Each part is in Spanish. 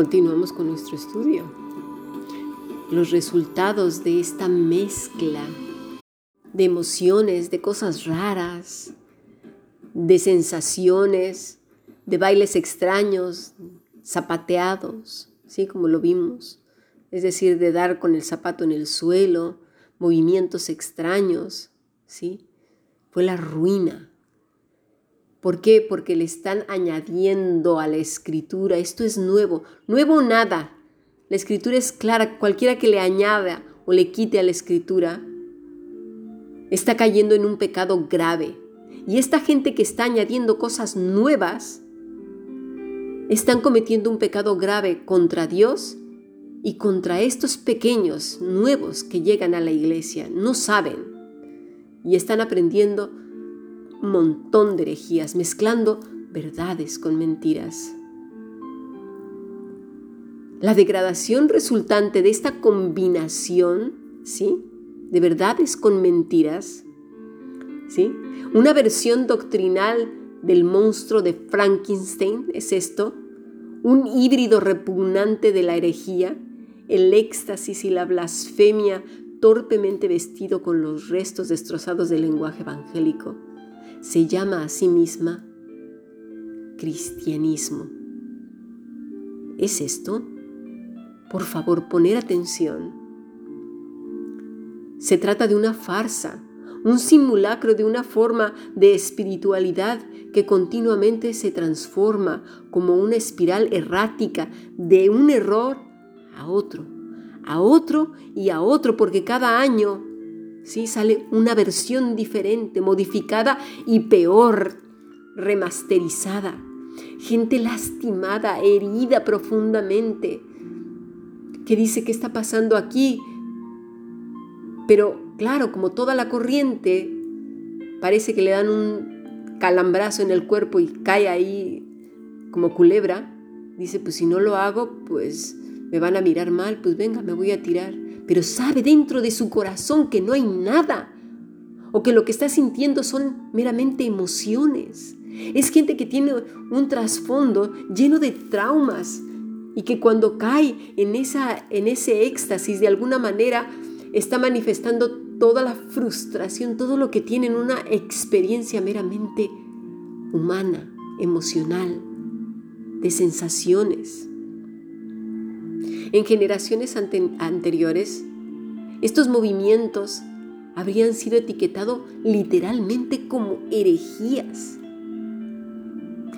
continuamos con nuestro estudio. Los resultados de esta mezcla de emociones, de cosas raras, de sensaciones, de bailes extraños, zapateados, ¿sí? Como lo vimos. Es decir, de dar con el zapato en el suelo, movimientos extraños, ¿sí? Fue la ruina. ¿Por qué? Porque le están añadiendo a la escritura. Esto es nuevo. Nuevo nada. La escritura es clara. Cualquiera que le añada o le quite a la escritura está cayendo en un pecado grave. Y esta gente que está añadiendo cosas nuevas, están cometiendo un pecado grave contra Dios y contra estos pequeños nuevos que llegan a la iglesia. No saben y están aprendiendo montón de herejías, mezclando verdades con mentiras. La degradación resultante de esta combinación, ¿sí? De verdades con mentiras, ¿sí? Una versión doctrinal del monstruo de Frankenstein es esto, un híbrido repugnante de la herejía, el éxtasis y la blasfemia torpemente vestido con los restos destrozados del lenguaje evangélico, se llama a sí misma cristianismo. ¿Es esto? Por favor, poner atención. Se trata de una farsa, un simulacro de una forma de espiritualidad que continuamente se transforma como una espiral errática de un error a otro, a otro y a otro, porque cada año ¿sí? sale una versión diferente, modificada y peor, remasterizada. Gente lastimada, herida profundamente, que dice, ¿qué está pasando aquí? Pero claro, como toda la corriente, parece que le dan un calambrazo en el cuerpo y cae ahí como culebra. Dice, pues si no lo hago, pues me van a mirar mal, pues venga, me voy a tirar. Pero sabe dentro de su corazón que no hay nada o que lo que está sintiendo son meramente emociones. Es gente que tiene un trasfondo lleno de traumas y que cuando cae en, esa, en ese éxtasis de alguna manera está manifestando toda la frustración, todo lo que tiene en una experiencia meramente humana, emocional, de sensaciones. En generaciones anteriores, estos movimientos habrían sido etiquetados literalmente como herejías.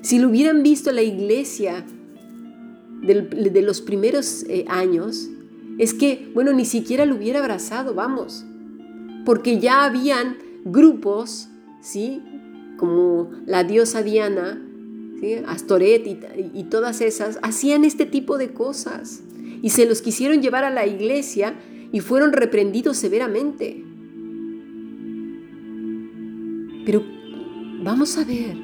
Si lo hubieran visto la iglesia de los primeros eh, años, es que, bueno, ni siquiera lo hubiera abrazado, vamos, porque ya habían grupos, ¿sí? Como la diosa Diana. Astoret y todas esas, hacían este tipo de cosas y se los quisieron llevar a la iglesia y fueron reprendidos severamente. Pero vamos a ver.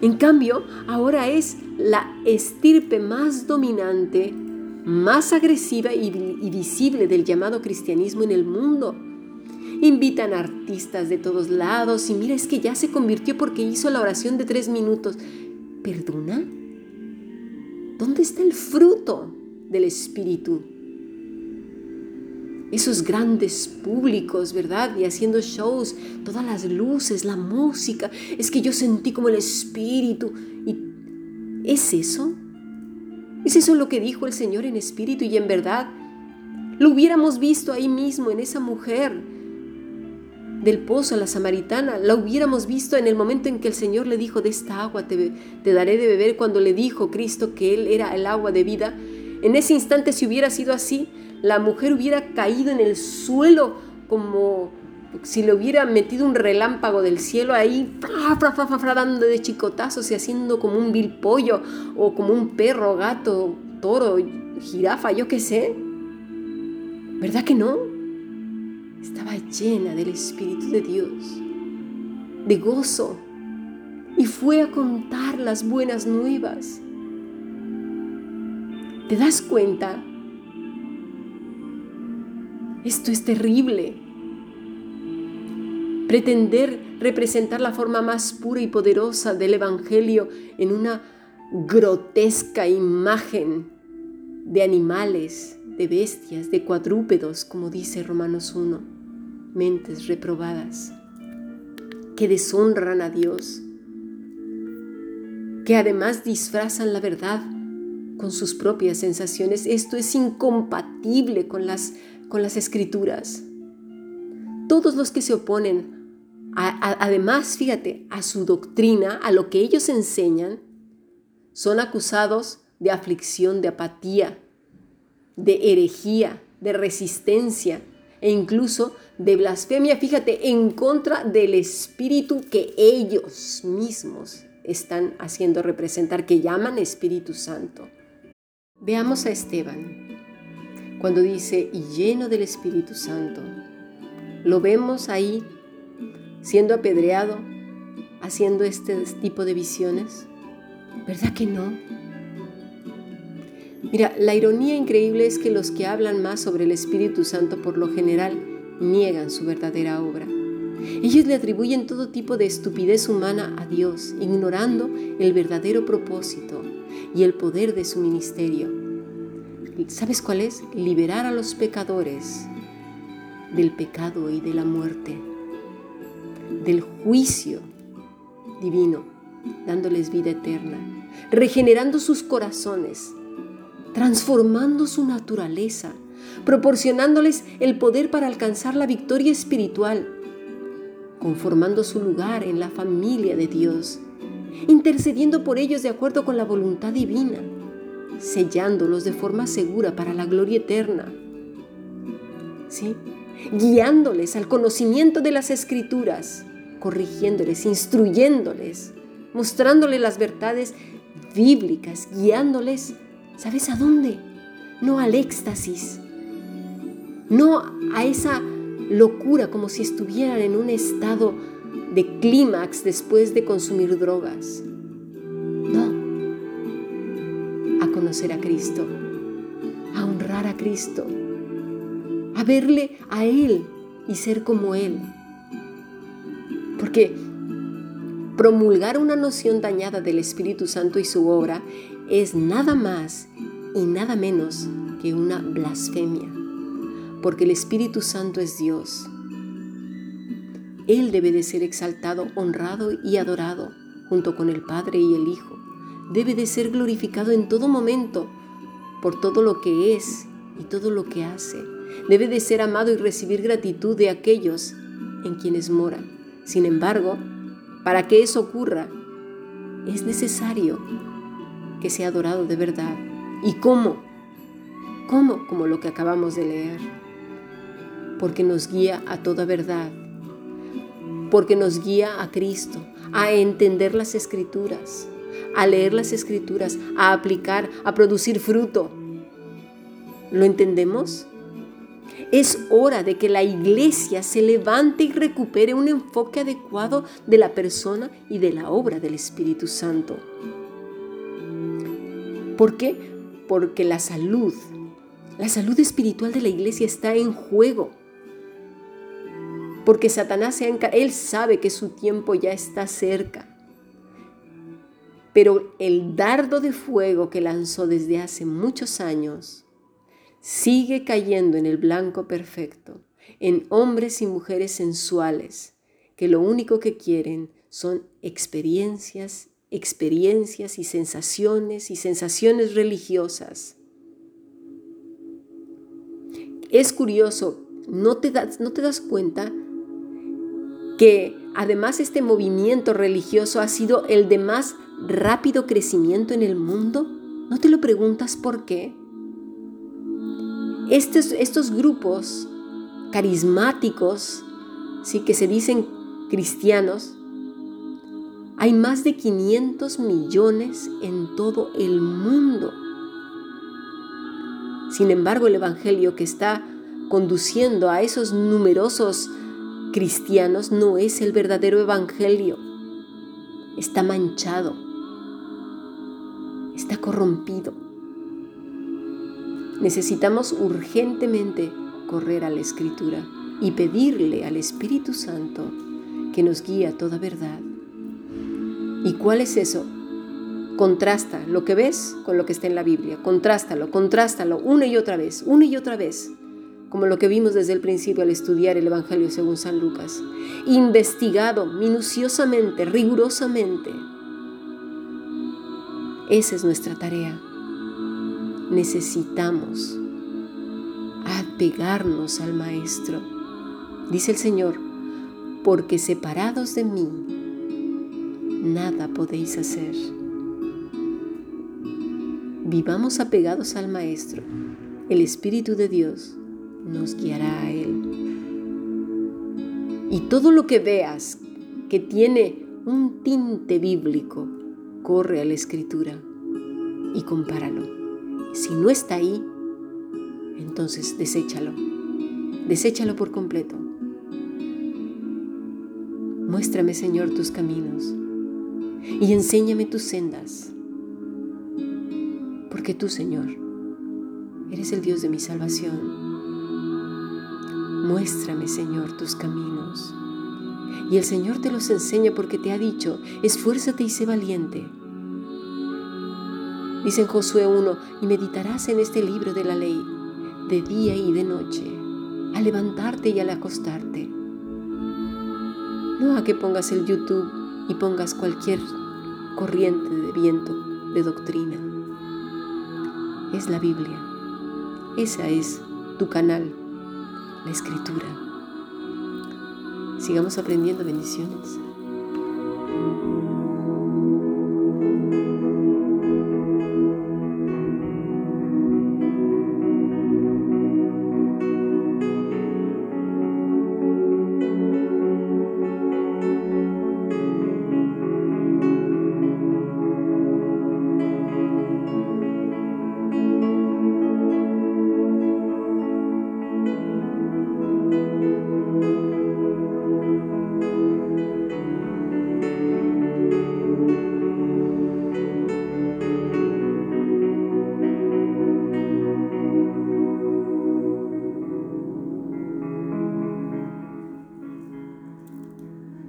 En cambio, ahora es la estirpe más dominante más agresiva y, visible del llamado cristianismo en el mundo. Invitan a artistas de todos lados y mira, es que ya se convirtió porque hizo la oración de tres minutos. ¿Perdona? ¿Dónde está el fruto del Espíritu? Esos grandes públicos, ¿verdad? Y haciendo shows, todas las luces, la música. Es que yo sentí como el Espíritu. ¿Y es eso? ¿Es eso lo que dijo el Señor en espíritu y en verdad? Lo hubiéramos visto ahí mismo en esa mujer del pozo, la samaritana. La hubiéramos visto en el momento en que el Señor le dijo, de esta agua te, daré de beber, cuando le dijo Cristo que Él era el agua de vida. En ese instante, si hubiera sido así, la mujer hubiera caído en el suelo como si le hubiera metido un relámpago del cielo ahí, dando de chicotazos y haciendo como un vil pollo o como un perro, gato, toro, jirafa, yo qué sé. ¿Verdad que no? Estaba llena del Espíritu de Dios, de gozo, y fue a contar las buenas nuevas. ¿Te das cuenta? Esto es terrible pretender representar la forma más pura y poderosa del Evangelio en una grotesca imagen de animales, de bestias, de cuadrúpedos, como dice Romanos 1, mentes reprobadas, que deshonran a Dios, que además disfrazan la verdad con sus propias sensaciones. Esto es incompatible con las, con las escrituras. Todos los que se oponen, además, fíjate, a su doctrina, a lo que ellos enseñan, son acusados de aflicción, de apatía, de herejía, de resistencia e incluso de blasfemia, fíjate, en contra del espíritu que ellos mismos están haciendo representar, que llaman Espíritu Santo. Veamos a Esteban, cuando dice, y lleno del Espíritu Santo. Lo vemos ahí siendo apedreado, haciendo este tipo de visiones. ¿Verdad que no? Mira, la ironía increíble es que los que hablan más sobre el Espíritu Santo por lo general niegan su verdadera obra. Ellos le atribuyen todo tipo de estupidez humana a Dios, ignorando el verdadero propósito y el poder de su ministerio. ¿Sabes cuál es? Liberar a los pecadores del pecado y de la muerte, del juicio divino, dándoles vida eterna, regenerando sus corazones, transformando su naturaleza, proporcionándoles el poder para alcanzar la victoria espiritual, conformando su lugar en la familia de Dios, intercediendo por ellos de acuerdo con la voluntad divina, sellándolos de forma segura para la gloria eterna. ¿Sí? Guiándoles al conocimiento de las escrituras, corrigiéndoles, instruyéndoles, mostrándoles las verdades bíblicas, guiándoles, ¿sabes a dónde? No al éxtasis, no a esa locura como si estuvieran en un estado de clímax después de consumir drogas. No, a conocer a Cristo, a honrar a Cristo, a verle a Él y ser como Él. Porque promulgar una noción dañada del Espíritu Santo y su obra es nada más y nada menos que una blasfemia porque el Espíritu Santo es Dios. Él debe de ser exaltado, honrado y adorado junto con el Padre y el Hijo. Debe de ser glorificado en todo momento por todo lo que es y todo lo que hace. Debe de ser amado y recibir gratitud de aquellos en quienes mora. Sin embargo, para que eso ocurra, es necesario que sea adorado de verdad. ¿Y cómo? ¿Cómo? Como lo que acabamos de leer porque nos guía a toda verdad, porque nos guía a Cristo, a entender las escrituras, a leer las escrituras, a aplicar, a producir fruto. ¿Lo entendemos? Es hora de que la iglesia se levante y recupere un enfoque adecuado de la persona y de la obra del Espíritu Santo. ¿Por qué? Porque la salud, la salud espiritual de la iglesia está en juego porque Satanás él sabe que su tiempo ya está cerca. Pero el dardo de fuego que lanzó desde hace muchos años sigue cayendo en el blanco perfecto, en hombres y mujeres sensuales, que lo único que quieren son experiencias, experiencias y sensaciones y sensaciones religiosas. Es curioso, ¿no te das, no te das cuenta que además este movimiento religioso ha sido el de más rápido crecimiento en el mundo? ¿No te lo preguntas por qué? Estos, estos grupos carismáticos, ¿sí? que se dicen cristianos, hay más de 500 millones en todo el mundo. Sin embargo, el Evangelio que está conduciendo a esos numerosos cristianos no es el verdadero evangelio. Está manchado. Está corrompido. Necesitamos urgentemente correr a la escritura y pedirle al Espíritu Santo que nos guíe a toda verdad. ¿Y cuál es eso? Contrasta lo que ves con lo que está en la Biblia. Contrástalo, contrástalo una y otra vez, una y otra vez. Como lo que vimos desde el principio al estudiar el Evangelio según San Lucas. Investigado minuciosamente, rigurosamente. Esa es nuestra tarea. Necesitamos apegarnos al Maestro. Dice el Señor, porque separados de mí, nada podéis hacer. Vivamos apegados al Maestro. El Espíritu de Dios nos guiará a Él. Y todo lo que veas que tiene un tinte bíblico, corre a la Escritura y compáralo. Si no está ahí, entonces deséchalo. Deséchalo por completo. Muéstrame, Señor, tus caminos y enséñame tus sendas. Porque tú, Señor, eres el Dios de mi salvación. Muéstrame, Señor, tus caminos. Y el Señor te los enseña porque te ha dicho, esfuérzate y sé valiente. Dice en Josué 1, y meditarás en este libro de la ley, de día y de noche, al levantarte y al acostarte. No a que pongas el YouTube y pongas cualquier corriente de viento de doctrina. Es la Biblia. Esa es tu canal, la escritura. Sigamos aprendiendo bendiciones.